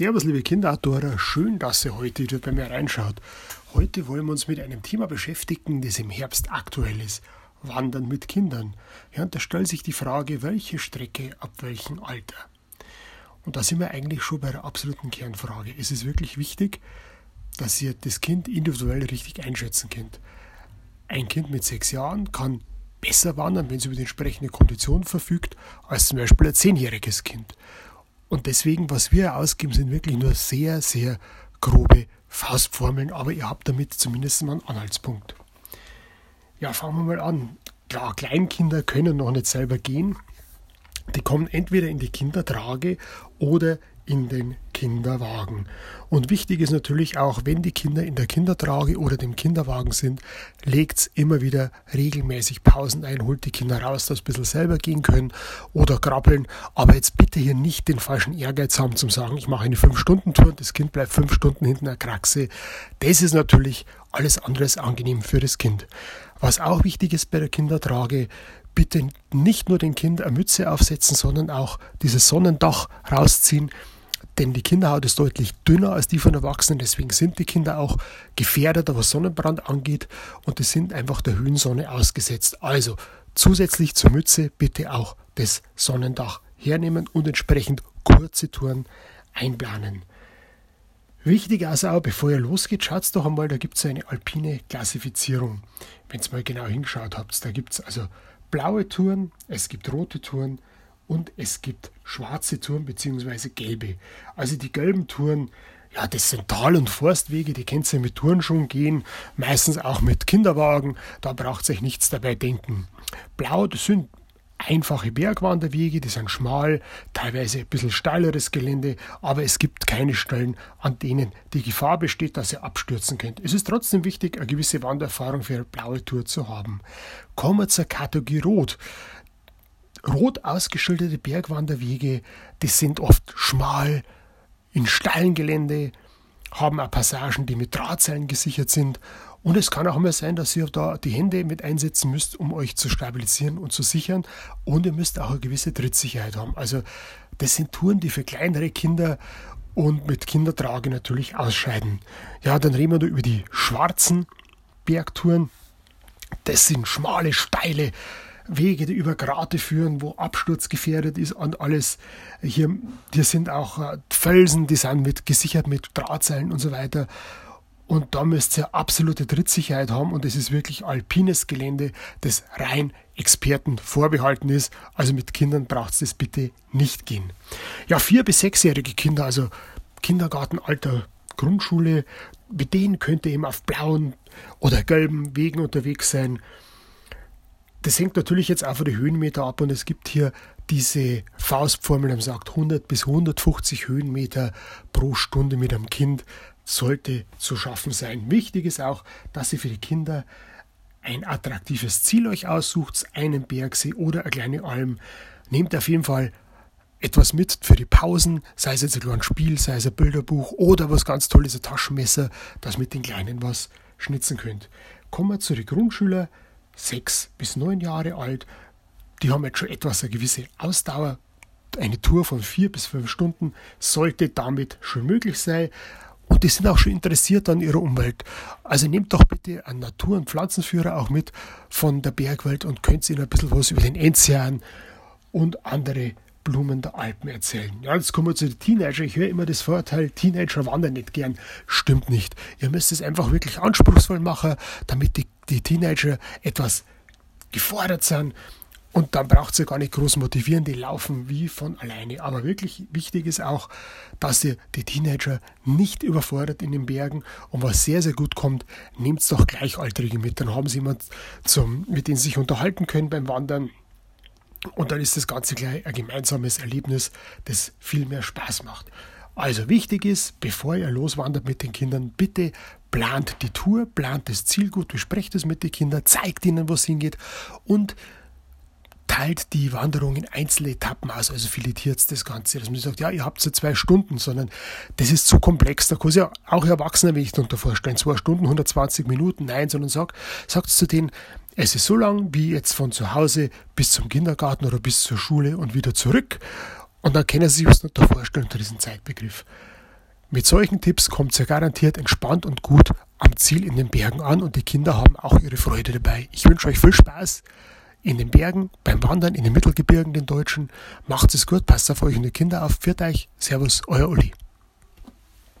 Servus, liebe Kinderautoren, schön, dass ihr heute wieder bei mir reinschaut. Heute wollen wir uns mit einem Thema beschäftigen, das im Herbst aktuell ist. Wandern mit Kindern. Ja, und da stellt sich die Frage, welche Strecke ab welchem Alter? Und da sind wir eigentlich schon bei der absoluten Kernfrage. Es ist wirklich wichtig, dass ihr das Kind individuell richtig einschätzen könnt. Ein Kind mit sechs Jahren kann besser wandern, wenn es über die entsprechende Kondition verfügt, als zum Beispiel ein zehnjähriges Kind. Und deswegen, was wir ausgeben, sind wirklich nur sehr, sehr grobe Faustformeln, aber ihr habt damit zumindest mal einen Anhaltspunkt. Ja, fangen wir mal an. Klar, Kleinkinder können noch nicht selber gehen. Die kommen entweder in die Kindertrage oder in den Kinderwagen. Und wichtig ist natürlich auch, wenn die Kinder in der Kindertrage oder dem Kinderwagen sind, legt immer wieder regelmäßig Pausen ein, holt die Kinder raus, dass sie ein bisschen selber gehen können oder krabbeln. Aber jetzt bitte hier nicht den falschen Ehrgeiz haben zum sagen, ich mache eine 5-Stunden-Tour und das Kind bleibt 5 Stunden hinten der Kraxe. Das ist natürlich alles anderes angenehm für das Kind. Was auch wichtig ist bei der Kindertrage, bitte nicht nur den Kind eine Mütze aufsetzen, sondern auch dieses Sonnendach rausziehen, denn die Kinderhaut ist deutlich dünner als die von Erwachsenen, deswegen sind die Kinder auch gefährdeter, was Sonnenbrand angeht und die sind einfach der Höhensonne ausgesetzt. Also zusätzlich zur Mütze bitte auch das Sonnendach hernehmen und entsprechend kurze Touren einplanen. Wichtig also auch, bevor ihr losgeht, schaut doch einmal, da gibt es eine alpine Klassifizierung. Wenn ihr mal genau hingeschaut habt, da gibt es also blaue Touren, es gibt rote Touren, und es gibt schwarze Touren bzw. gelbe. Also die gelben Touren, ja, das sind Tal- und Forstwege, die könnt ihr mit Turnschuhen gehen, meistens auch mit Kinderwagen, da braucht ihr euch nichts dabei denken. Blau, das sind einfache Bergwanderwege, die sind schmal, teilweise ein bisschen steileres Gelände, aber es gibt keine Stellen, an denen die Gefahr besteht, dass ihr abstürzen könnt. Es ist trotzdem wichtig, eine gewisse Wandererfahrung für eine blaue Tour zu haben. Kommen wir zur Kategorie Rot rot ausgeschilderte Bergwanderwege, die sind oft schmal, in steilen Gelände, haben auch Passagen, die mit Drahtseilen gesichert sind. Und es kann auch mal sein, dass ihr da die Hände mit einsetzen müsst, um euch zu stabilisieren und zu sichern. Und ihr müsst auch eine gewisse Trittsicherheit haben. Also das sind Touren, die für kleinere Kinder und mit Kindertrage natürlich ausscheiden. Ja, dann reden wir da über die schwarzen Bergtouren. Das sind schmale, steile Wege, die über Grate führen, wo Absturz gefährdet ist und alles. Hier, hier sind auch äh, Felsen, die sind mit, gesichert mit Drahtseilen und so weiter. Und da müsst ihr absolute Trittsicherheit haben und es ist wirklich alpines Gelände, das rein Experten vorbehalten ist. Also mit Kindern braucht es das bitte nicht gehen. Ja, vier- bis sechsjährige Kinder, also Kindergartenalter, Grundschule, mit denen könnt ihr eben auf blauen oder gelben Wegen unterwegs sein. Das hängt natürlich jetzt auch von den Höhenmeter ab und es gibt hier diese Faustformel, die sagt 100 bis 150 Höhenmeter pro Stunde mit einem Kind sollte zu schaffen sein. Wichtig ist auch, dass ihr für die Kinder ein attraktives Ziel euch aussucht, einen Bergsee oder eine kleine Alm. Nehmt auf jeden Fall etwas mit für die Pausen, sei es jetzt ein Spiel, sei es ein Bilderbuch oder was ganz tolles, ein Taschenmesser, das mit den Kleinen was schnitzen könnt. Kommen wir zu den Grundschülern sechs bis neun Jahre alt. Die haben jetzt schon etwas eine gewisse Ausdauer. Eine Tour von vier bis fünf Stunden sollte damit schon möglich sein. Und die sind auch schon interessiert an ihrer Umwelt. Also nehmt doch bitte einen Natur- und Pflanzenführer auch mit von der Bergwelt und könnt ihnen ein bisschen was über den Enzian und andere Blumen der Alpen erzählen. Ja, jetzt kommen wir zu den Teenager. Ich höre immer das Vorurteil, Teenager wandern nicht gern. Stimmt nicht. Ihr müsst es einfach wirklich anspruchsvoll machen, damit die, die Teenager etwas gefordert sind. Und dann braucht ihr gar nicht groß motivieren, die laufen wie von alleine. Aber wirklich wichtig ist auch, dass ihr die Teenager nicht überfordert in den Bergen. Und was sehr, sehr gut kommt, nehmt doch Gleichaltrige mit. Dann haben sie jemanden, mit dem sie sich unterhalten können beim Wandern und dann ist das Ganze gleich ein gemeinsames Erlebnis, das viel mehr Spaß macht. Also wichtig ist, bevor ihr loswandert mit den Kindern, bitte plant die Tour, plant das Ziel gut, besprecht es mit den Kindern, zeigt ihnen, wo es hingeht und teilt die Wanderung in einzelne Etappen aus, also filetiert das Ganze. Dass man sagt, ja, ihr habt so zwei Stunden, sondern das ist zu komplex. Da kann sich ja auch Erwachsener nicht darunter vorstellen. Zwei Stunden, 120 Minuten, nein, sondern sagt, sagt zu denen, es ist so lang wie jetzt von zu Hause bis zum Kindergarten oder bis zur Schule und wieder zurück. Und dann können Sie sich was darunter vorstellen unter diesem Zeitbegriff. Mit solchen Tipps kommt ihr garantiert entspannt und gut am Ziel in den Bergen an und die Kinder haben auch ihre Freude dabei. Ich wünsche euch viel Spaß in den Bergen, beim Wandern in den Mittelgebirgen, den Deutschen. Macht es gut, passt auf euch und die Kinder auf. Pfiat euch. Servus, euer Uli.